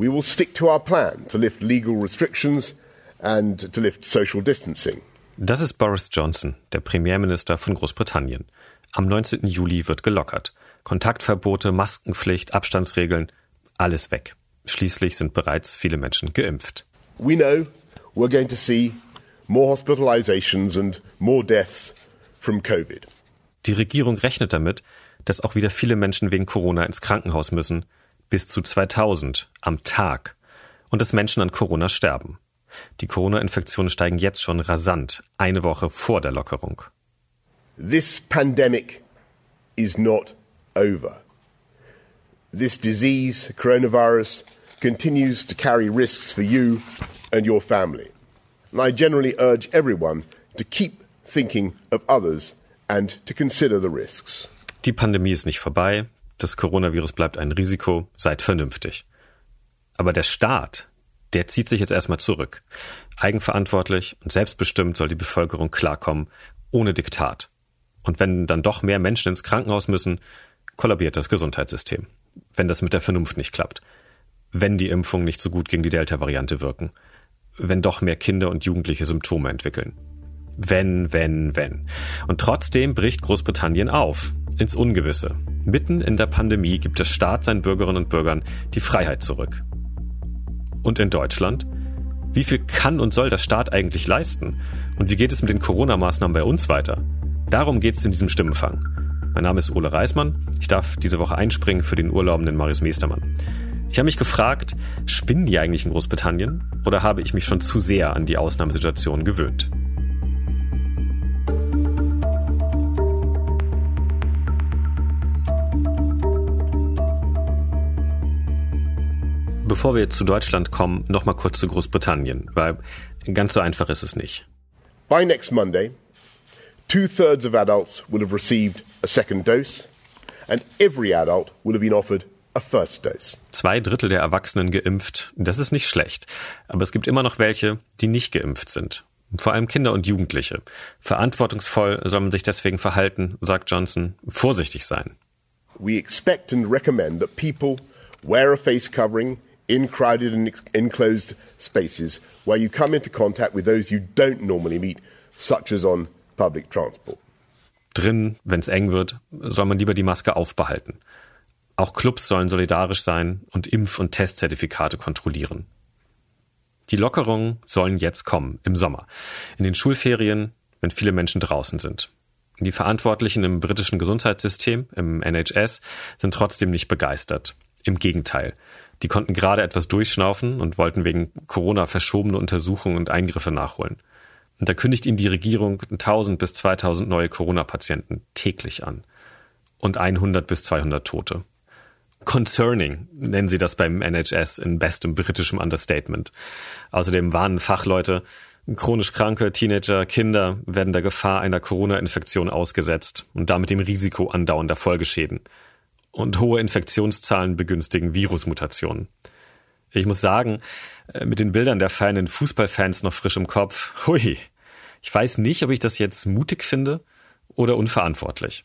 We will stick to our plan to lift legal restrictions and to lift social distancing. Das ist Boris Johnson, der Premierminister von Großbritannien. Am 19. Juli wird gelockert. Kontaktverbote, Maskenpflicht, Abstandsregeln, alles weg. Schließlich sind bereits viele Menschen geimpft. We know we're going to see more hospitalizations and more deaths from COVID. Die Regierung rechnet damit, dass auch wieder viele Menschen wegen Corona ins Krankenhaus müssen, bis zu 2000 am Tag, und dass Menschen an Corona sterben. Die Corona-Infektionen steigen jetzt schon rasant, eine Woche vor der Lockerung. This pandemic is not over. This disease, coronavirus, continues to carry risks for you and your family. And I generally urge everyone to keep thinking of others and to consider the risks. Die Pandemie ist nicht vorbei, das Coronavirus bleibt ein Risiko, seid vernünftig. Aber der Staat, der zieht sich jetzt erstmal zurück. Eigenverantwortlich und selbstbestimmt soll die Bevölkerung klarkommen, ohne Diktat. Und wenn dann doch mehr Menschen ins Krankenhaus müssen, kollabiert das Gesundheitssystem. Wenn das mit der Vernunft nicht klappt. Wenn die Impfungen nicht so gut gegen die Delta-Variante wirken. Wenn doch mehr Kinder und Jugendliche Symptome entwickeln. Wenn, wenn, wenn. Und trotzdem bricht Großbritannien auf. Ins Ungewisse. Mitten in der Pandemie gibt der Staat seinen Bürgerinnen und Bürgern die Freiheit zurück. Und in Deutschland? Wie viel kann und soll der Staat eigentlich leisten? Und wie geht es mit den Corona-Maßnahmen bei uns weiter? Darum geht es in diesem Stimmenfang. Mein Name ist Ole Reismann. Ich darf diese Woche einspringen für den urlaubenden Marius Meestermann. Ich habe mich gefragt, spinnen die eigentlich in Großbritannien oder habe ich mich schon zu sehr an die Ausnahmesituation gewöhnt? Bevor wir jetzt zu Deutschland kommen, noch mal kurz zu Großbritannien, weil ganz so einfach ist es nicht. By next Monday, two thirds of adults will have received a second dose, and every adult will have been offered a first dose. Zwei Drittel der Erwachsenen geimpft, das ist nicht schlecht. Aber es gibt immer noch welche, die nicht geimpft sind. Vor allem Kinder und Jugendliche. Verantwortungsvoll soll man sich deswegen verhalten, sagt Johnson, vorsichtig sein. We expect and recommend that people wear a face covering in crowded and enclosed spaces where you come into contact with those you don't normally meet, such as on public transport. Drin, wenn es eng wird, soll man lieber die Maske aufbehalten. Auch Clubs sollen solidarisch sein und Impf- und Testzertifikate kontrollieren. Die Lockerungen sollen jetzt kommen, im Sommer. In den Schulferien, wenn viele Menschen draußen sind. Die Verantwortlichen im britischen Gesundheitssystem, im NHS, sind trotzdem nicht begeistert. Im Gegenteil. Die konnten gerade etwas durchschnaufen und wollten wegen Corona verschobene Untersuchungen und Eingriffe nachholen. Und da kündigt ihnen die Regierung 1000 bis 2000 neue Corona-Patienten täglich an. Und 100 bis 200 Tote. Concerning nennen sie das beim NHS in bestem britischem Understatement. Außerdem warnen Fachleute, chronisch kranke Teenager, Kinder werden der Gefahr einer Corona-Infektion ausgesetzt und damit dem Risiko andauernder Folgeschäden und hohe Infektionszahlen begünstigen Virusmutationen. Ich muss sagen, äh, mit den Bildern der feinen Fußballfans noch frisch im Kopf, hui, ich weiß nicht, ob ich das jetzt mutig finde oder unverantwortlich.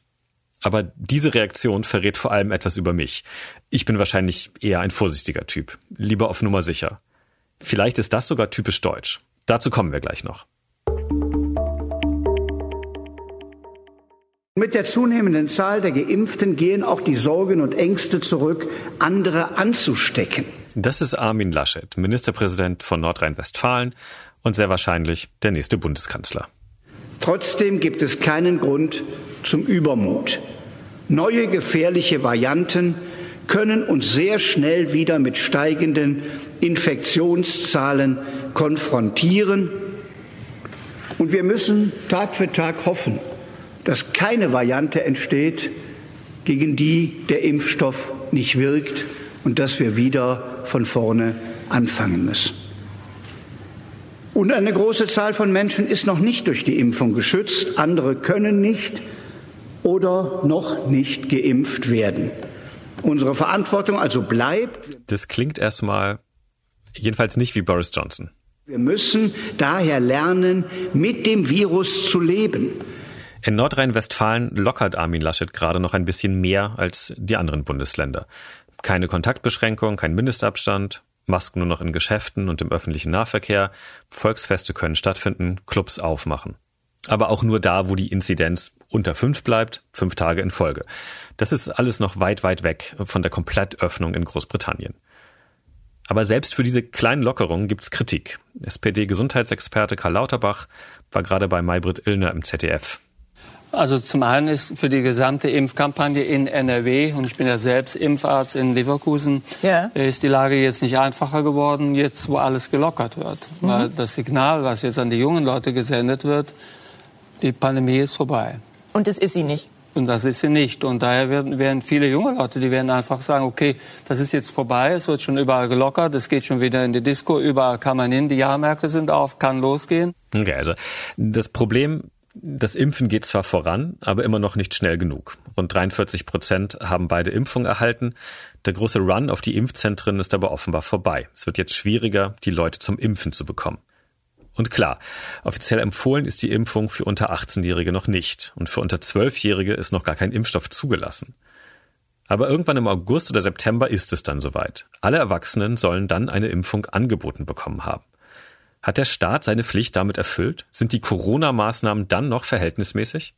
Aber diese Reaktion verrät vor allem etwas über mich. Ich bin wahrscheinlich eher ein vorsichtiger Typ, lieber auf Nummer sicher. Vielleicht ist das sogar typisch deutsch. Dazu kommen wir gleich noch. Mit der zunehmenden Zahl der Geimpften gehen auch die Sorgen und Ängste zurück, andere anzustecken. Das ist Armin Laschet, Ministerpräsident von Nordrhein-Westfalen und sehr wahrscheinlich der nächste Bundeskanzler. Trotzdem gibt es keinen Grund zum Übermut. Neue gefährliche Varianten können uns sehr schnell wieder mit steigenden Infektionszahlen konfrontieren. Und wir müssen Tag für Tag hoffen, dass keine Variante entsteht, gegen die der Impfstoff nicht wirkt und dass wir wieder von vorne anfangen müssen. Und eine große Zahl von Menschen ist noch nicht durch die Impfung geschützt, andere können nicht oder noch nicht geimpft werden. Unsere Verantwortung also bleibt. Das klingt erstmal jedenfalls nicht wie Boris Johnson. Wir müssen daher lernen, mit dem Virus zu leben. In Nordrhein-Westfalen lockert Armin Laschet gerade noch ein bisschen mehr als die anderen Bundesländer. Keine Kontaktbeschränkung, kein Mindestabstand, Masken nur noch in Geschäften und im öffentlichen Nahverkehr, Volksfeste können stattfinden, Clubs aufmachen. Aber auch nur da, wo die Inzidenz unter fünf bleibt, fünf Tage in Folge. Das ist alles noch weit, weit weg von der Komplettöffnung in Großbritannien. Aber selbst für diese kleinen Lockerungen gibt's Kritik. SPD-Gesundheitsexperte Karl Lauterbach war gerade bei Maybrit Illner im ZDF. Also zum einen ist für die gesamte Impfkampagne in NRW, und ich bin ja selbst Impfarzt in Leverkusen, ja. ist die Lage jetzt nicht einfacher geworden, jetzt wo alles gelockert wird. Mhm. Weil das Signal, was jetzt an die jungen Leute gesendet wird, die Pandemie ist vorbei. Und das ist sie nicht. Und das ist sie nicht. Und daher werden, werden viele junge Leute, die werden einfach sagen, okay, das ist jetzt vorbei, es wird schon überall gelockert, es geht schon wieder in die Disco, überall kann man hin, die Jahrmärkte sind auf, kann losgehen. Okay, also das Problem, das Impfen geht zwar voran, aber immer noch nicht schnell genug. Rund 43 Prozent haben beide Impfungen erhalten. Der große Run auf die Impfzentren ist aber offenbar vorbei. Es wird jetzt schwieriger, die Leute zum Impfen zu bekommen. Und klar, offiziell empfohlen ist die Impfung für unter 18-Jährige noch nicht und für unter 12-Jährige ist noch gar kein Impfstoff zugelassen. Aber irgendwann im August oder September ist es dann soweit. Alle Erwachsenen sollen dann eine Impfung angeboten bekommen haben. Hat der Staat seine Pflicht damit erfüllt? Sind die Corona-Maßnahmen dann noch verhältnismäßig?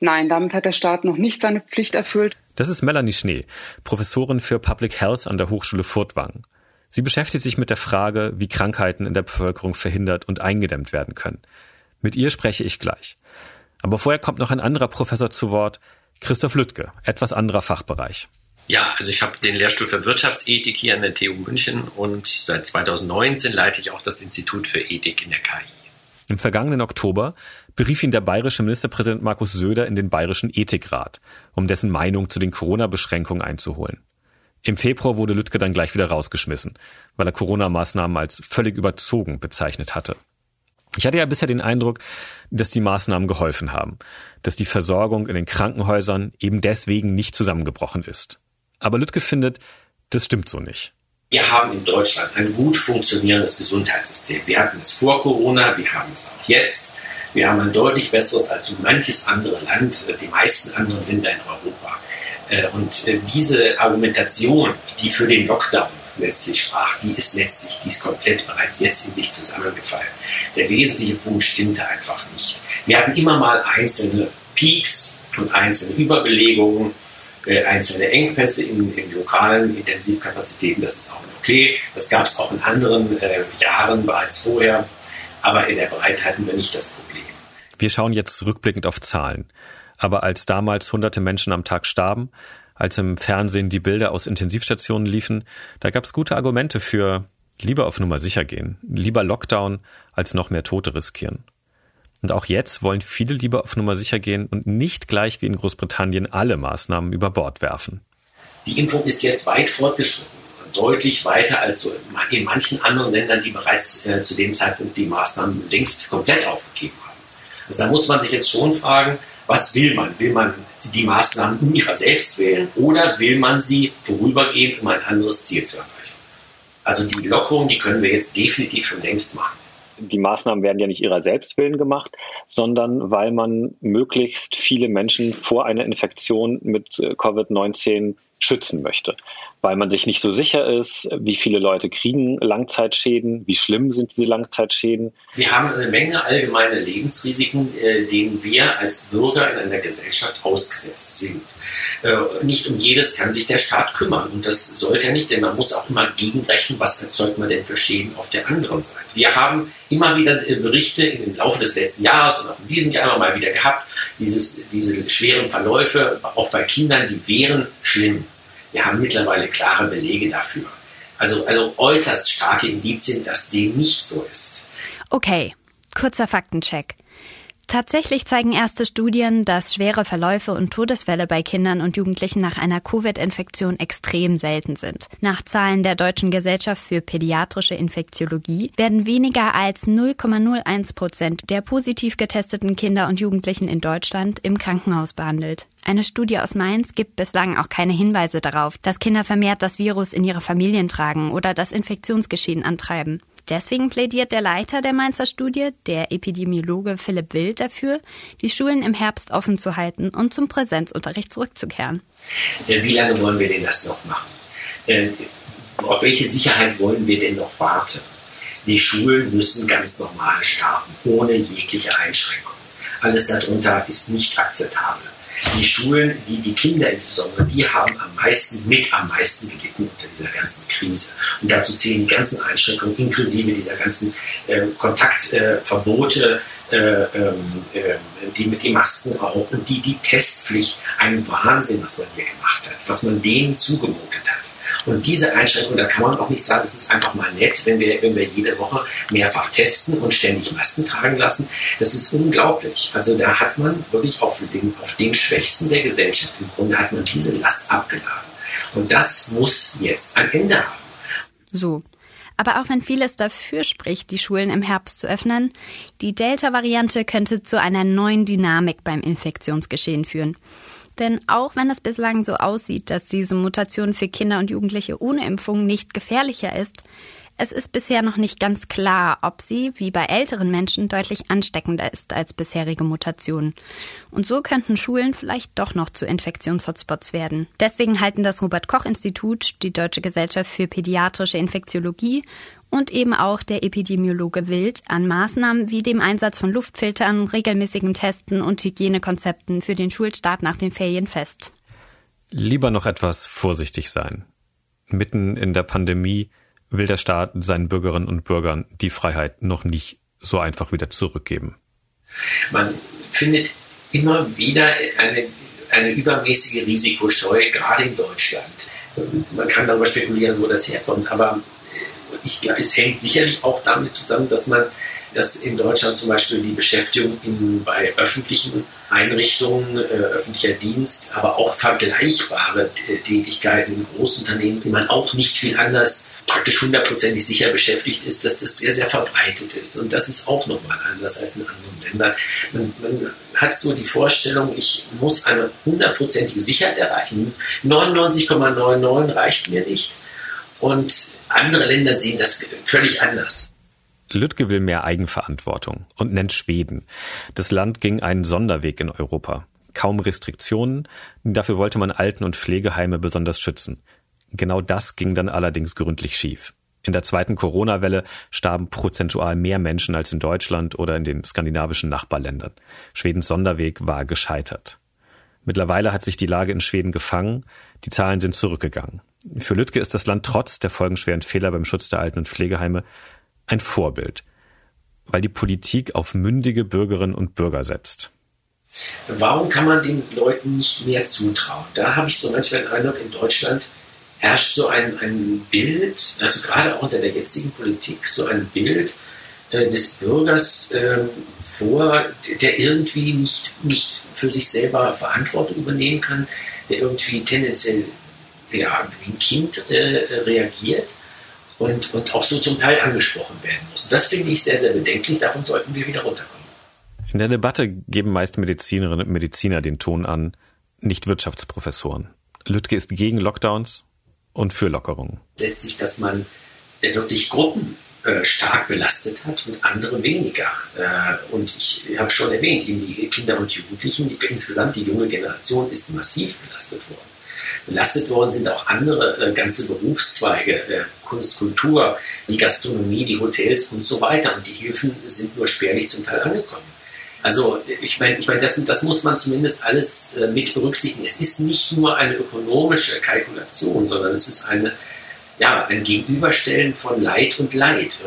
Nein, damit hat der Staat noch nicht seine Pflicht erfüllt. Das ist Melanie Schnee, Professorin für Public Health an der Hochschule Furtwangen. Sie beschäftigt sich mit der Frage, wie Krankheiten in der Bevölkerung verhindert und eingedämmt werden können. Mit ihr spreche ich gleich. Aber vorher kommt noch ein anderer Professor zu Wort, Christoph Lüttke, etwas anderer Fachbereich. Ja, also ich habe den Lehrstuhl für Wirtschaftsethik hier an der TU München und seit 2019 leite ich auch das Institut für Ethik in der KI. Im vergangenen Oktober berief ihn der bayerische Ministerpräsident Markus Söder in den bayerischen Ethikrat, um dessen Meinung zu den Corona-Beschränkungen einzuholen. Im Februar wurde Lüttke dann gleich wieder rausgeschmissen, weil er Corona-Maßnahmen als völlig überzogen bezeichnet hatte. Ich hatte ja bisher den Eindruck, dass die Maßnahmen geholfen haben, dass die Versorgung in den Krankenhäusern eben deswegen nicht zusammengebrochen ist. Aber Lüttke findet, das stimmt so nicht. Wir haben in Deutschland ein gut funktionierendes Gesundheitssystem. Wir hatten es vor Corona, wir haben es auch jetzt. Wir haben ein deutlich besseres als so manches andere Land, die meisten anderen Länder in Europa. Äh, und äh, diese Argumentation, die für den Lockdown letztlich sprach, die ist letztlich, die ist komplett bereits jetzt in sich zusammengefallen. Der wesentliche Punkt stimmte einfach nicht. Wir hatten immer mal einzelne Peaks und einzelne Überbelegungen, äh, einzelne Engpässe in, in, lokalen Intensivkapazitäten. Das ist auch okay. Das gab es auch in anderen äh, Jahren bereits vorher. Aber in der Breite hatten wir nicht das Problem. Wir schauen jetzt rückblickend auf Zahlen. Aber als damals hunderte Menschen am Tag starben, als im Fernsehen die Bilder aus Intensivstationen liefen, da gab es gute Argumente für lieber auf Nummer sicher gehen, lieber Lockdown, als noch mehr Tote riskieren. Und auch jetzt wollen viele lieber auf Nummer sicher gehen und nicht gleich wie in Großbritannien alle Maßnahmen über Bord werfen. Die Impfung ist jetzt weit fortgeschritten, deutlich weiter als in manchen anderen Ländern, die bereits äh, zu dem Zeitpunkt die Maßnahmen längst komplett aufgegeben haben. Also da muss man sich jetzt schon fragen, was will man? Will man die Maßnahmen um ihrer selbst wählen oder will man sie vorübergehend, um ein anderes Ziel zu erreichen? Also die Lockerung, die können wir jetzt definitiv schon längst machen. Die Maßnahmen werden ja nicht ihrer Selbstwillen gemacht, sondern weil man möglichst viele Menschen vor einer Infektion mit äh, Covid-19 schützen möchte, weil man sich nicht so sicher ist, wie viele Leute kriegen Langzeitschäden, wie schlimm sind diese Langzeitschäden. Wir haben eine Menge allgemeine Lebensrisiken, äh, denen wir als Bürger in einer Gesellschaft ausgesetzt sind. Äh, nicht um jedes kann sich der Staat kümmern und das sollte er nicht, denn man muss auch immer gegenrechnen, was erzeugt man denn für Schäden auf der anderen Seite. Wir haben immer wieder äh, Berichte im Laufe des letzten Jahres und auch in diesem Jahr immer mal wieder gehabt, dieses, diese schweren Verläufe, auch bei Kindern, die wären schlimm. Wir haben mittlerweile klare Belege dafür. Also, also äußerst starke Indizien, dass dem nicht so ist. Okay, kurzer Faktencheck. Tatsächlich zeigen erste Studien, dass schwere Verläufe und Todesfälle bei Kindern und Jugendlichen nach einer Covid-Infektion extrem selten sind. Nach Zahlen der Deutschen Gesellschaft für pädiatrische Infektiologie werden weniger als 0,01 Prozent der positiv getesteten Kinder und Jugendlichen in Deutschland im Krankenhaus behandelt. Eine Studie aus Mainz gibt bislang auch keine Hinweise darauf, dass Kinder vermehrt das Virus in ihre Familien tragen oder das Infektionsgeschehen antreiben. Deswegen plädiert der Leiter der Mainzer Studie, der Epidemiologe Philipp Wild, dafür, die Schulen im Herbst offen zu halten und zum Präsenzunterricht zurückzukehren. Wie lange wollen wir denn das noch machen? Äh, auf welche Sicherheit wollen wir denn noch warten? Die Schulen müssen ganz normal starten, ohne jegliche Einschränkung. Alles darunter ist nicht akzeptabel. Die Schulen, die, die Kinder insbesondere, die haben am meisten, mit am meisten gelitten unter dieser ganzen Krise. Und dazu zählen die ganzen Einschränkungen, inklusive dieser ganzen äh, Kontaktverbote, äh, äh, die mit den Masken auch und die, die Testpflicht. Ein Wahnsinn, was man hier gemacht hat, was man denen zugemutet hat. Und diese Einschränkung, da kann man auch nicht sagen, es ist einfach mal nett, wenn wir, wenn wir jede Woche mehrfach testen und ständig Masken tragen lassen. Das ist unglaublich. Also da hat man wirklich auf den, auf den Schwächsten der Gesellschaft im Grunde hat man diese Last abgeladen. Und das muss jetzt ein Ende haben. So. Aber auch wenn vieles dafür spricht, die Schulen im Herbst zu öffnen, die Delta-Variante könnte zu einer neuen Dynamik beim Infektionsgeschehen führen. Denn auch wenn es bislang so aussieht, dass diese Mutation für Kinder und Jugendliche ohne Impfung nicht gefährlicher ist, es ist bisher noch nicht ganz klar, ob sie, wie bei älteren Menschen, deutlich ansteckender ist als bisherige Mutationen. Und so könnten Schulen vielleicht doch noch zu Infektionshotspots werden. Deswegen halten das Robert Koch Institut, die Deutsche Gesellschaft für Pädiatrische Infektiologie und eben auch der Epidemiologe Wild an Maßnahmen wie dem Einsatz von Luftfiltern, regelmäßigen Testen und Hygienekonzepten für den Schulstart nach den Ferien fest. Lieber noch etwas vorsichtig sein. Mitten in der Pandemie will der Staat seinen Bürgerinnen und Bürgern die Freiheit noch nicht so einfach wieder zurückgeben. Man findet immer wieder eine, eine übermäßige Risikoscheu, gerade in Deutschland. Man kann darüber spekulieren, wo das herkommt, aber ich, es hängt sicherlich auch damit zusammen, dass man dass in Deutschland zum Beispiel die Beschäftigung in, bei öffentlichen Einrichtungen, äh, öffentlicher Dienst, aber auch vergleichbare Tätigkeiten in Großunternehmen, die man auch nicht viel anders praktisch hundertprozentig sicher beschäftigt ist, dass das sehr, sehr verbreitet ist. Und das ist auch nochmal anders als in anderen Ländern. Man, man hat so die Vorstellung, ich muss eine hundertprozentige Sicherheit erreichen. 99,99 reicht mir nicht. Und andere Länder sehen das völlig anders. Lüttke will mehr Eigenverantwortung und nennt Schweden. Das Land ging einen Sonderweg in Europa. Kaum Restriktionen, dafür wollte man Alten- und Pflegeheime besonders schützen. Genau das ging dann allerdings gründlich schief. In der zweiten Corona-Welle starben prozentual mehr Menschen als in Deutschland oder in den skandinavischen Nachbarländern. Schwedens Sonderweg war gescheitert. Mittlerweile hat sich die Lage in Schweden gefangen, die Zahlen sind zurückgegangen. Für Lüttke ist das Land trotz der folgenschweren Fehler beim Schutz der Alten- und Pflegeheime ein Vorbild, weil die Politik auf mündige Bürgerinnen und Bürger setzt. Warum kann man den Leuten nicht mehr zutrauen? Da habe ich so manchmal den Eindruck, in Deutschland herrscht so ein, ein Bild, also gerade auch unter der jetzigen Politik, so ein Bild äh, des Bürgers äh, vor, der irgendwie nicht, nicht für sich selber Verantwortung übernehmen kann, der irgendwie tendenziell ja, wie ein Kind äh, reagiert und, und auch so zum Teil angesprochen werden muss. Das finde ich sehr, sehr bedenklich. Davon sollten wir wieder runterkommen. In der Debatte geben meist Medizinerinnen und Mediziner den Ton an, nicht Wirtschaftsprofessoren. Lüttke ist gegen Lockdowns und für Lockerungen. Letztlich, dass man wirklich Gruppen äh, stark belastet hat und andere weniger. Äh, und ich habe schon erwähnt, die Kinder und Jugendlichen, die, insgesamt die junge Generation ist massiv belastet worden. Belastet worden sind auch andere äh, ganze Berufszweige, äh, Kunst, Kultur, die Gastronomie, die Hotels und so weiter. Und die Hilfen sind nur spärlich zum Teil angekommen. Also ich meine, ich mein, das, das muss man zumindest alles äh, mit berücksichtigen. Es ist nicht nur eine ökonomische Kalkulation, sondern es ist eine, ja, ein Gegenüberstellen von Leid und Leid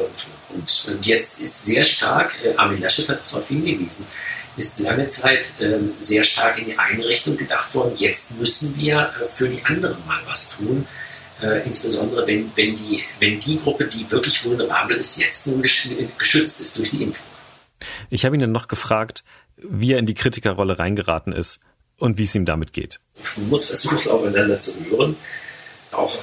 Und, und jetzt ist sehr stark, äh, Armin Laschet hat darauf hingewiesen, ist lange Zeit ähm, sehr stark in die eine Richtung gedacht worden. Jetzt müssen wir äh, für die anderen mal was tun. Äh, insbesondere wenn, wenn, die, wenn die Gruppe, die wirklich vulnerabel ist, jetzt nun geschützt ist durch die Impfung. Ich habe ihn dann noch gefragt, wie er in die Kritikerrolle reingeraten ist und wie es ihm damit geht. Man muss versuchen, aufeinander zu hören. Auch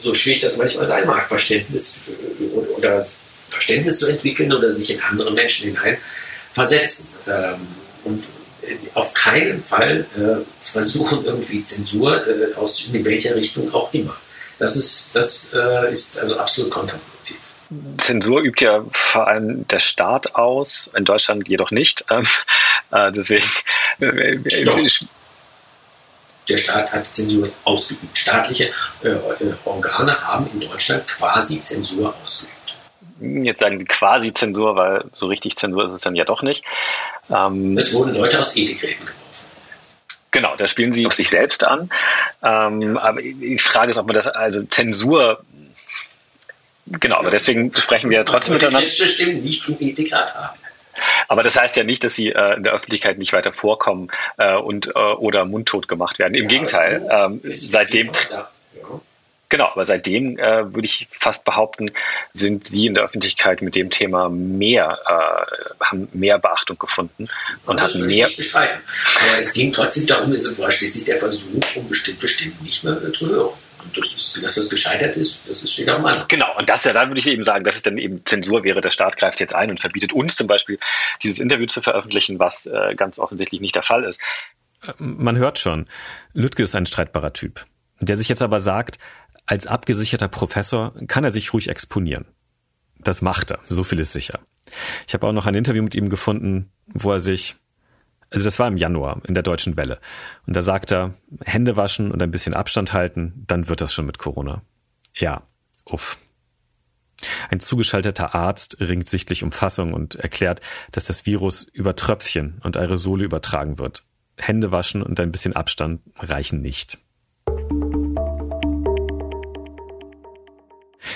so schwierig das manchmal sein mag, Verständnis äh, oder Verständnis zu entwickeln oder sich in andere Menschen hinein versetzen. Ähm, und auf keinen Fall äh, versuchen, irgendwie Zensur äh, aus in welcher Richtung auch immer. Das ist, das äh, ist also absolut kontraproduktiv. Zensur übt ja vor allem der Staat aus, in Deutschland jedoch nicht. Ähm, äh, deswegen. Äh, der Staat hat Zensur ausgeübt. Staatliche äh, äh, Organe haben in Deutschland quasi Zensur ausgeübt. Jetzt sagen Sie quasi Zensur, weil so richtig Zensur ist es dann ja doch nicht. Ähm, es wurden Leute aus Ethikräten geworfen. Genau, da spielen Sie auf sich selbst an. Ähm, aber die Frage ist, ob man das, also Zensur, genau, aber deswegen sprechen wir ja trotzdem miteinander. Stimmen nicht im Ethikrat haben. Aber das heißt ja nicht, dass sie äh, in der Öffentlichkeit nicht weiter vorkommen äh, und äh, oder mundtot gemacht werden. Im ja, Gegenteil, ähm, seitdem Genau, aber seitdem äh, würde ich fast behaupten, sind Sie in der Öffentlichkeit mit dem Thema mehr, äh, haben mehr Beachtung gefunden und hatten mehr. Nicht beschreiben. Aber es ging trotzdem darum, es war schließlich der Versuch, um bestimmte Stimmen nicht mehr äh, zu hören. Und das ist, dass das gescheitert ist, das steht auch mal. Genau, und das ja, dann würde ich eben sagen, dass es dann eben Zensur wäre. Der Staat greift jetzt ein und verbietet uns zum Beispiel, dieses Interview zu veröffentlichen, was äh, ganz offensichtlich nicht der Fall ist. Man hört schon, Lüttke ist ein streitbarer Typ, der sich jetzt aber sagt, als abgesicherter Professor kann er sich ruhig exponieren. Das macht er, so viel ist sicher. Ich habe auch noch ein Interview mit ihm gefunden, wo er sich also das war im Januar in der Deutschen Welle. Und da sagt er, Hände waschen und ein bisschen Abstand halten, dann wird das schon mit Corona. Ja, uff. Ein zugeschalteter Arzt ringt sichtlich um Fassung und erklärt, dass das Virus über Tröpfchen und Aerosole übertragen wird. Hände waschen und ein bisschen Abstand reichen nicht.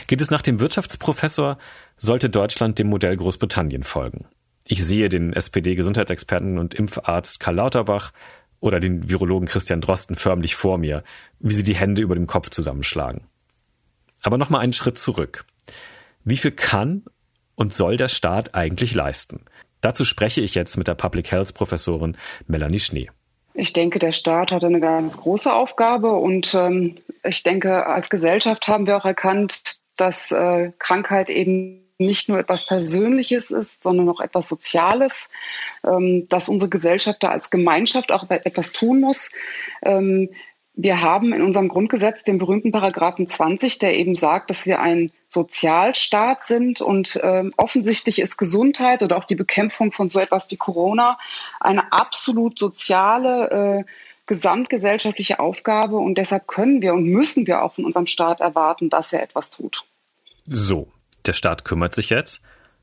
Geht es nach dem Wirtschaftsprofessor, sollte Deutschland dem Modell Großbritannien folgen. Ich sehe den SPD-Gesundheitsexperten und Impfarzt Karl Lauterbach oder den Virologen Christian Drosten förmlich vor mir, wie sie die Hände über dem Kopf zusammenschlagen. Aber nochmal einen Schritt zurück. Wie viel kann und soll der Staat eigentlich leisten? Dazu spreche ich jetzt mit der Public Health Professorin Melanie Schnee. Ich denke, der Staat hat eine ganz große Aufgabe und ähm, ich denke, als Gesellschaft haben wir auch erkannt, dass äh, Krankheit eben nicht nur etwas Persönliches ist, sondern auch etwas Soziales, ähm, dass unsere Gesellschaft da als Gemeinschaft auch etwas tun muss. Ähm, wir haben in unserem Grundgesetz den berühmten Paragraphen 20, der eben sagt, dass wir ein Sozialstaat sind und ähm, offensichtlich ist Gesundheit oder auch die Bekämpfung von so etwas wie Corona eine absolut soziale, äh, gesamtgesellschaftliche Aufgabe und deshalb können wir und müssen wir auch von unserem Staat erwarten, dass er etwas tut. So, der Staat kümmert sich jetzt.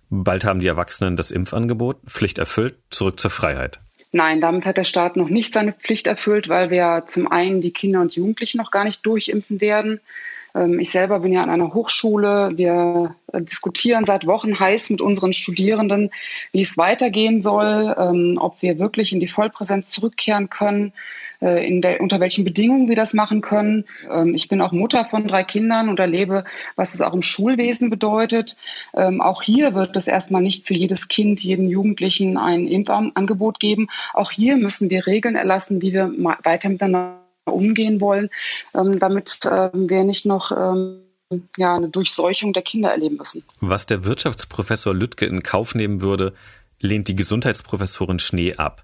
Bald haben die Erwachsenen das Impfangebot, Pflicht erfüllt, zurück zur Freiheit. Nein, damit hat der Staat noch nicht seine Pflicht erfüllt, weil wir zum einen die Kinder und Jugendlichen noch gar nicht durchimpfen werden. Ähm, ich selber bin ja an einer Hochschule. Wir diskutieren seit Wochen heiß mit unseren Studierenden, wie es weitergehen soll, ähm, ob wir wirklich in die Vollpräsenz zurückkehren können, äh, der, unter welchen Bedingungen wir das machen können. Ähm, ich bin auch Mutter von drei Kindern und erlebe, was es auch im Schulwesen bedeutet. Auch hier wird es erstmal nicht für jedes Kind, jeden Jugendlichen ein Impfangebot geben. Auch hier müssen wir Regeln erlassen, wie wir weiter miteinander umgehen wollen, ähm, damit ähm, wir nicht noch ähm, ja, eine Durchseuchung der Kinder erleben müssen. Was der Wirtschaftsprofessor Lüttke in Kauf nehmen würde, lehnt die Gesundheitsprofessorin Schnee ab.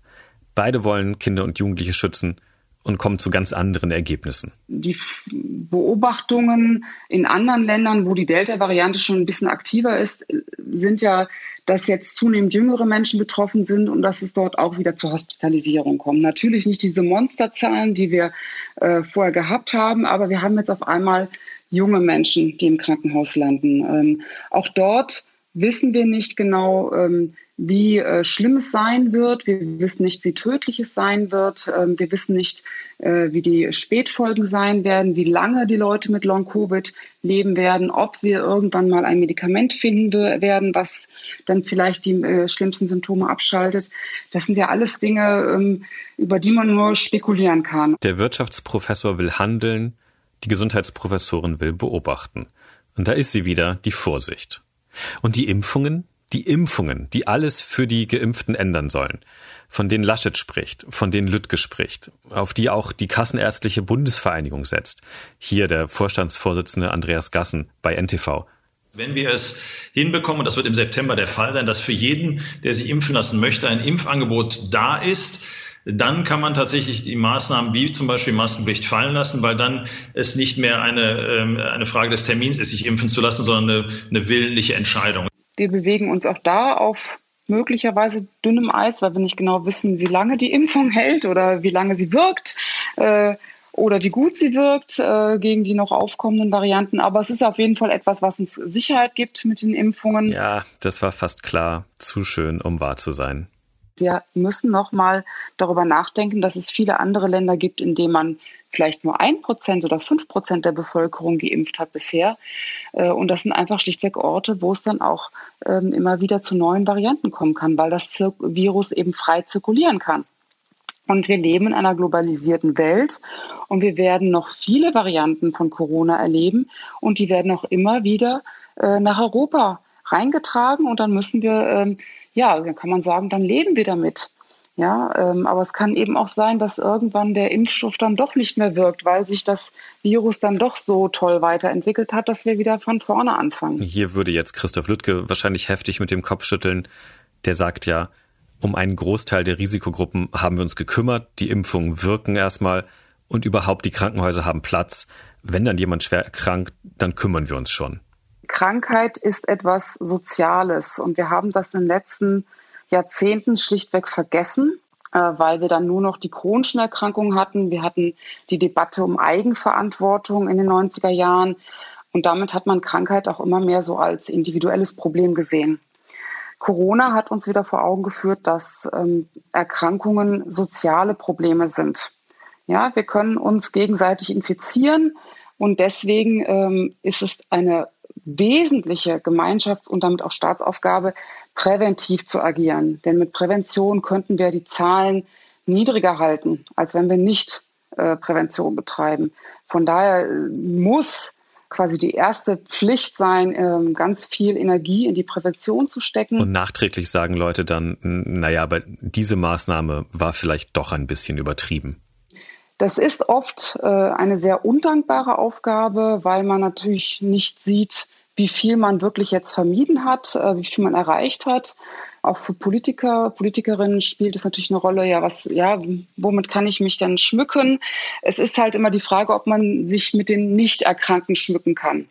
Beide wollen Kinder und Jugendliche schützen und kommen zu ganz anderen Ergebnissen. Die Beobachtungen in anderen Ländern, wo die Delta-Variante schon ein bisschen aktiver ist, sind ja, dass jetzt zunehmend jüngere Menschen betroffen sind und dass es dort auch wieder zur Hospitalisierung kommt. Natürlich nicht diese Monsterzahlen, die wir äh, vorher gehabt haben, aber wir haben jetzt auf einmal junge Menschen, die im Krankenhaus landen. Ähm, auch dort wissen wir nicht genau, ähm, wie äh, schlimm es sein wird. Wir wissen nicht, wie tödlich es sein wird. Ähm, wir wissen nicht, äh, wie die Spätfolgen sein werden, wie lange die Leute mit Long-Covid leben werden, ob wir irgendwann mal ein Medikament finden werden, was dann vielleicht die äh, schlimmsten Symptome abschaltet. Das sind ja alles Dinge, ähm, über die man nur spekulieren kann. Der Wirtschaftsprofessor will handeln, die Gesundheitsprofessorin will beobachten. Und da ist sie wieder, die Vorsicht. Und die Impfungen? Die Impfungen, die alles für die Geimpften ändern sollen, von denen Laschet spricht, von denen Lüttke spricht, auf die auch die Kassenärztliche Bundesvereinigung setzt. Hier der Vorstandsvorsitzende Andreas Gassen bei NTV. Wenn wir es hinbekommen, und das wird im September der Fall sein, dass für jeden, der sich impfen lassen möchte, ein Impfangebot da ist, dann kann man tatsächlich die Maßnahmen wie zum Beispiel Maskenpflicht fallen lassen, weil dann es nicht mehr eine, ähm, eine Frage des Termins ist, sich impfen zu lassen, sondern eine, eine willentliche Entscheidung. Wir bewegen uns auch da auf möglicherweise dünnem Eis, weil wir nicht genau wissen, wie lange die Impfung hält oder wie lange sie wirkt. Äh, oder wie gut sie wirkt äh, gegen die noch aufkommenden Varianten. Aber es ist auf jeden Fall etwas, was uns Sicherheit gibt mit den Impfungen. Ja, das war fast klar. Zu schön, um wahr zu sein. Wir müssen noch mal darüber nachdenken, dass es viele andere Länder gibt, in denen man vielleicht nur ein Prozent oder fünf Prozent der Bevölkerung geimpft hat bisher. Äh, und das sind einfach schlichtweg Orte, wo es dann auch ähm, immer wieder zu neuen Varianten kommen kann, weil das Virus eben frei zirkulieren kann. Und wir leben in einer globalisierten Welt und wir werden noch viele Varianten von Corona erleben und die werden auch immer wieder äh, nach Europa reingetragen und dann müssen wir, ähm, ja, dann kann man sagen, dann leben wir damit. Ja, ähm, aber es kann eben auch sein, dass irgendwann der Impfstoff dann doch nicht mehr wirkt, weil sich das Virus dann doch so toll weiterentwickelt hat, dass wir wieder von vorne anfangen. Hier würde jetzt Christoph Lüttke wahrscheinlich heftig mit dem Kopf schütteln. Der sagt ja, um einen Großteil der Risikogruppen haben wir uns gekümmert. Die Impfungen wirken erstmal und überhaupt die Krankenhäuser haben Platz. Wenn dann jemand schwer erkrankt, dann kümmern wir uns schon. Krankheit ist etwas Soziales und wir haben das in den letzten Jahrzehnten schlichtweg vergessen, äh, weil wir dann nur noch die chronischen Erkrankungen hatten. Wir hatten die Debatte um Eigenverantwortung in den 90er Jahren und damit hat man Krankheit auch immer mehr so als individuelles Problem gesehen. Corona hat uns wieder vor Augen geführt, dass ähm, Erkrankungen soziale Probleme sind. Ja, wir können uns gegenseitig infizieren und deswegen ähm, ist es eine wesentliche Gemeinschafts- und damit auch Staatsaufgabe, präventiv zu agieren. Denn mit Prävention könnten wir die Zahlen niedriger halten, als wenn wir nicht äh, Prävention betreiben. Von daher äh, muss quasi die erste Pflicht sein, ähm, ganz viel Energie in die Prävention zu stecken. Und nachträglich sagen Leute dann, naja, aber diese Maßnahme war vielleicht doch ein bisschen übertrieben. Das ist oft äh, eine sehr undankbare Aufgabe, weil man natürlich nicht sieht, wie viel man wirklich jetzt vermieden hat, äh, wie viel man erreicht hat. Auch für Politiker, Politikerinnen spielt es natürlich eine Rolle, ja, was, ja, womit kann ich mich dann schmücken? Es ist halt immer die Frage, ob man sich mit den Nichterkrankten schmücken kann.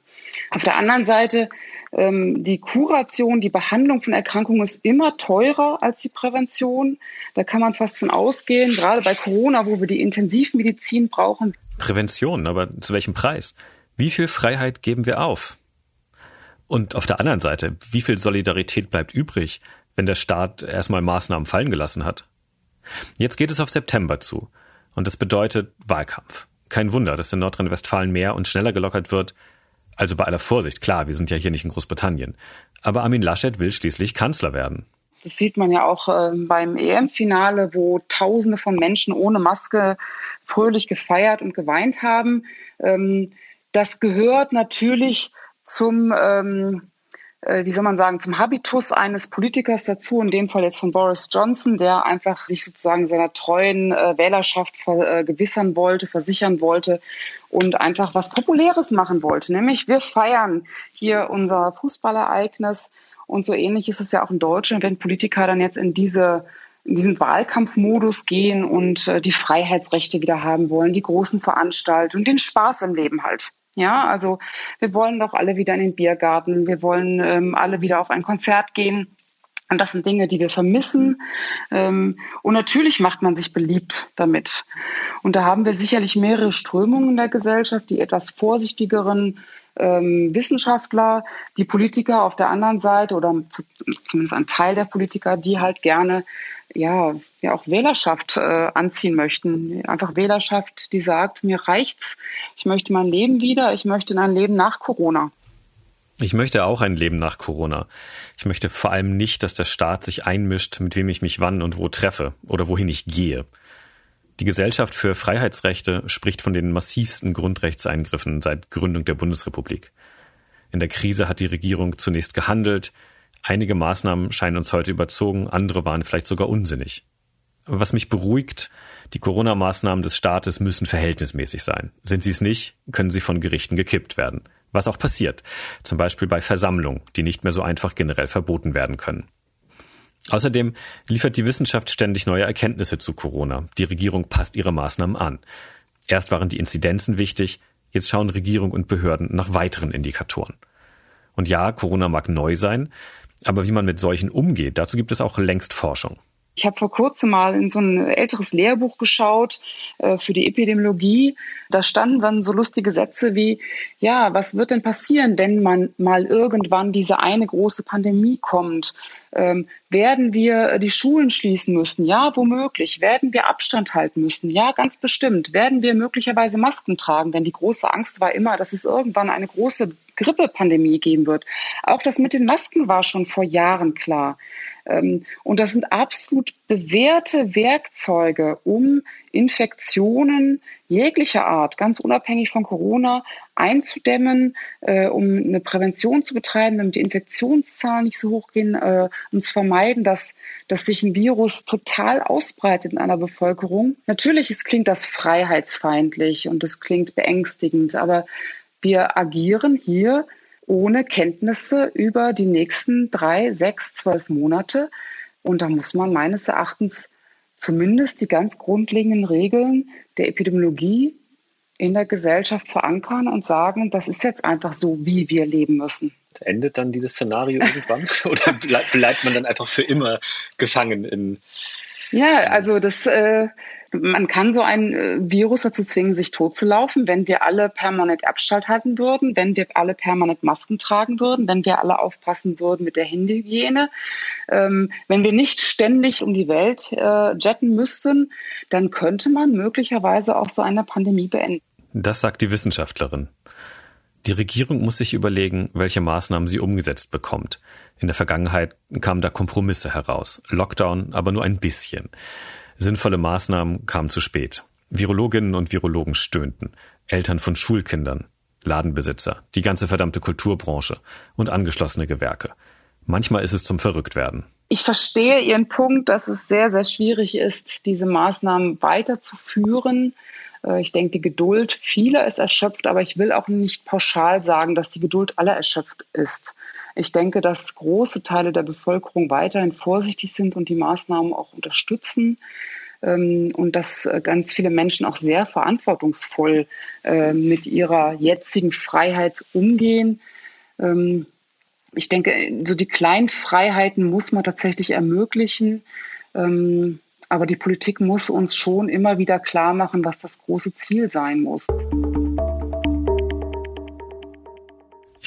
Auf der anderen Seite, ähm, die Kuration, die Behandlung von Erkrankungen ist immer teurer als die Prävention. Da kann man fast von ausgehen, gerade bei Corona, wo wir die Intensivmedizin brauchen. Prävention, aber zu welchem Preis? Wie viel Freiheit geben wir auf? Und auf der anderen Seite, wie viel Solidarität bleibt übrig, wenn der Staat erstmal Maßnahmen fallen gelassen hat. Jetzt geht es auf September zu. Und das bedeutet Wahlkampf. Kein Wunder, dass in Nordrhein-Westfalen mehr und schneller gelockert wird. Also bei aller Vorsicht, klar, wir sind ja hier nicht in Großbritannien. Aber Armin Laschet will schließlich Kanzler werden. Das sieht man ja auch äh, beim EM-Finale, wo Tausende von Menschen ohne Maske fröhlich gefeiert und geweint haben. Ähm, das gehört natürlich zum ähm, äh, wie soll man sagen, zum Habitus eines Politikers dazu, in dem Fall jetzt von Boris Johnson, der einfach sich sozusagen seiner treuen äh, Wählerschaft vergewissern wollte, versichern wollte und einfach was Populäres machen wollte. Nämlich wir feiern hier unser Fußballereignis und so ähnlich ist es ja auch in Deutschland, wenn Politiker dann jetzt in diese in diesen Wahlkampfmodus gehen und äh, die Freiheitsrechte wieder haben wollen, die großen Veranstaltungen, den Spaß im Leben halt. Ja, also wir wollen doch alle wieder in den Biergarten, wir wollen ähm, alle wieder auf ein Konzert gehen. Und das sind Dinge, die wir vermissen. Ähm, und natürlich macht man sich beliebt damit. Und da haben wir sicherlich mehrere Strömungen in der Gesellschaft, die etwas vorsichtigeren ähm, Wissenschaftler, die Politiker auf der anderen Seite oder zumindest ein Teil der Politiker, die halt gerne ja, ja auch Wählerschaft äh, anziehen möchten. Einfach Wählerschaft, die sagt, mir reicht's, ich möchte mein Leben wieder, ich möchte in ein Leben nach Corona. Ich möchte auch ein Leben nach Corona. Ich möchte vor allem nicht, dass der Staat sich einmischt, mit wem ich mich wann und wo treffe oder wohin ich gehe. Die Gesellschaft für Freiheitsrechte spricht von den massivsten Grundrechtseingriffen seit Gründung der Bundesrepublik. In der Krise hat die Regierung zunächst gehandelt, Einige Maßnahmen scheinen uns heute überzogen, andere waren vielleicht sogar unsinnig. Was mich beruhigt, die Corona-Maßnahmen des Staates müssen verhältnismäßig sein. Sind sie es nicht, können sie von Gerichten gekippt werden. Was auch passiert, zum Beispiel bei Versammlungen, die nicht mehr so einfach generell verboten werden können. Außerdem liefert die Wissenschaft ständig neue Erkenntnisse zu Corona. Die Regierung passt ihre Maßnahmen an. Erst waren die Inzidenzen wichtig, jetzt schauen Regierung und Behörden nach weiteren Indikatoren. Und ja, Corona mag neu sein, Aber wie man mit solchen umgeht, dazu gibt es auch längst Forschung. Ich habe vor kurzem mal in so ein älteres Lehrbuch geschaut äh, für die Epidemiologie. Da standen dann so lustige Sätze wie, ja, was wird denn passieren, wenn man mal irgendwann diese eine große Pandemie kommt? Ähm, werden wir die Schulen schließen müssen? Ja, womöglich. Werden wir Abstand halten müssen? Ja, ganz bestimmt. Werden wir möglicherweise Masken tragen? Denn die große Angst war immer, dass es irgendwann eine große Grippepandemie geben wird. Auch das mit den Masken war schon vor Jahren klar. Ähm, und das sind absolut bewährte Werkzeuge, um Infektionen jeglicher Art, ganz unabhängig von Corona, einzudämmen, äh, um eine Prävention zu betreiben, damit die Infektionszahlen nicht so hoch gehen, äh, um zu vermeiden, dass, dass sich ein Virus total ausbreitet in einer Bevölkerung. Natürlich es klingt das freiheitsfeindlich und es klingt beängstigend, aber wir agieren hier ohne Kenntnisse über die nächsten drei, sechs, zwölf Monate. Und da muss man meines Erachtens zumindest die ganz grundlegenden Regeln der Epidemiologie in der Gesellschaft verankern und sagen, das ist jetzt einfach so, wie wir leben müssen. Endet dann dieses Szenario irgendwann? Oder bleibt man dann einfach für immer gefangen in. Ja, also das, äh, man kann so ein äh, Virus dazu zwingen, sich totzulaufen, wenn wir alle permanent Abstand halten würden, wenn wir alle permanent Masken tragen würden, wenn wir alle aufpassen würden mit der Handyhygiene. Ähm, wenn wir nicht ständig um die Welt äh, jetten müssten, dann könnte man möglicherweise auch so eine Pandemie beenden. Das sagt die Wissenschaftlerin. Die Regierung muss sich überlegen, welche Maßnahmen sie umgesetzt bekommt. In der Vergangenheit kamen da Kompromisse heraus. Lockdown aber nur ein bisschen. Sinnvolle Maßnahmen kamen zu spät. Virologinnen und Virologen stöhnten. Eltern von Schulkindern, Ladenbesitzer, die ganze verdammte Kulturbranche und angeschlossene Gewerke. Manchmal ist es zum Verrücktwerden. Ich verstehe Ihren Punkt, dass es sehr, sehr schwierig ist, diese Maßnahmen weiterzuführen. Äh, ich denke, die Geduld vieler ist erschöpft, aber ich will auch nicht pauschal sagen, dass die Geduld aller erschöpft ist. Ich denke, dass große Teile der Bevölkerung weiterhin vorsichtig sind und die Maßnahmen auch unterstützen ähm, und dass äh, ganz viele Menschen auch sehr verantwortungsvoll äh, mit ihrer jetzigen Freiheit umgehen. Ähm, ich denke, so die kleinen Freiheiten muss man tatsächlich ermöglichen. Ähm, aber die Politik muss uns schon immer wieder klar machen, was das große Ziel sein muss.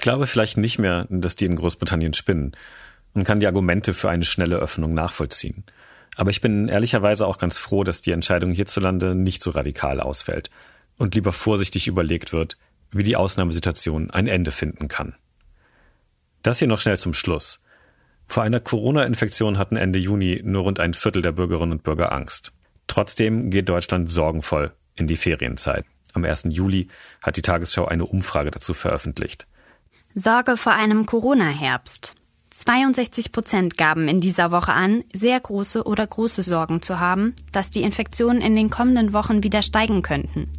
glaube vielleicht nicht mehr, dass die in Großbritannien spinnen und kann die Argumente für eine schnelle Öffnung nachvollziehen. Aber ich bin ehrlicherweise auch ganz froh, dass die Entscheidung hierzulande nicht so radikal ausfällt und lieber vorsichtig überlegt wird, wie die Ausnahmesituation ein Ende finden kann. Das hier noch schnell zum Schluss. Vor einer Corona-Infektion hatten Ende Juni nur rund ein Viertel der Bürgerinnen und Bürger Angst. Trotzdem geht Deutschland sorgenvoll in die Ferienzeit. Am 1. Juli hat die Tagesschau eine Umfrage dazu veröffentlicht. Sorge vor einem Corona-Herbst. 62 Prozent gaben in dieser Woche an, sehr große oder große Sorgen zu haben, dass die Infektionen in den kommenden Wochen wieder steigen könnten.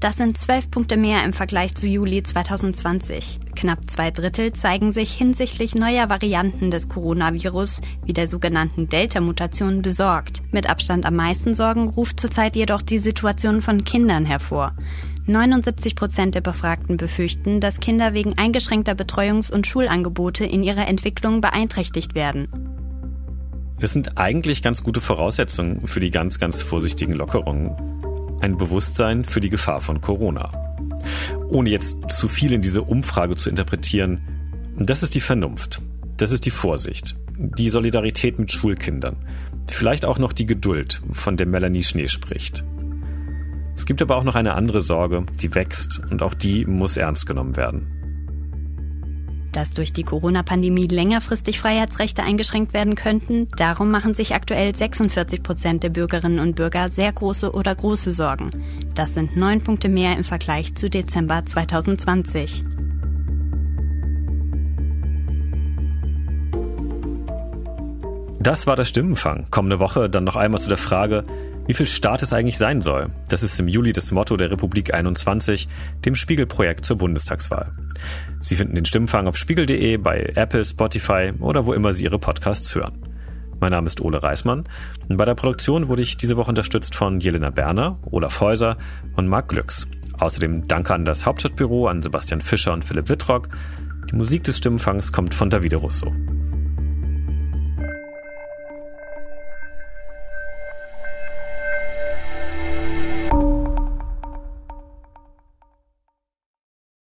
Das sind zwölf Punkte mehr im Vergleich zu Juli 2020. Knapp zwei Drittel zeigen sich hinsichtlich neuer Varianten des Coronavirus, wie der sogenannten Delta-Mutation, besorgt. Mit Abstand am meisten Sorgen ruft zurzeit jedoch die Situation von Kindern hervor. 79 Prozent der Befragten befürchten, dass Kinder wegen eingeschränkter Betreuungs- und Schulangebote in ihrer Entwicklung beeinträchtigt werden. Es sind eigentlich ganz gute Voraussetzungen für die ganz, ganz vorsichtigen Lockerungen. Ein Bewusstsein für die Gefahr von Corona. Ohne jetzt zu viel in diese Umfrage zu interpretieren, das ist die Vernunft, das ist die Vorsicht, die Solidarität mit Schulkindern, vielleicht auch noch die Geduld, von der Melanie Schnee spricht. Es gibt aber auch noch eine andere Sorge, die wächst und auch die muss ernst genommen werden. Dass durch die Corona-Pandemie längerfristig Freiheitsrechte eingeschränkt werden könnten, darum machen sich aktuell 46 Prozent der Bürgerinnen und Bürger sehr große oder große Sorgen. Das sind neun Punkte mehr im Vergleich zu Dezember 2020. Das war der Stimmenfang. Kommende Woche dann noch einmal zu der Frage, wie viel Staat es eigentlich sein soll. Das ist im Juli das Motto der Republik 21, dem Spiegelprojekt zur Bundestagswahl. Sie finden den Stimmfang auf spiegel.de, bei Apple, Spotify oder wo immer Sie Ihre Podcasts hören. Mein Name ist Ole Reismann und bei der Produktion wurde ich diese Woche unterstützt von Jelena Berner, Olaf Häuser und Marc Glücks. Außerdem danke an das Hauptstadtbüro, an Sebastian Fischer und Philipp Wittrock. Die Musik des Stimmfangs kommt von Davide Russo.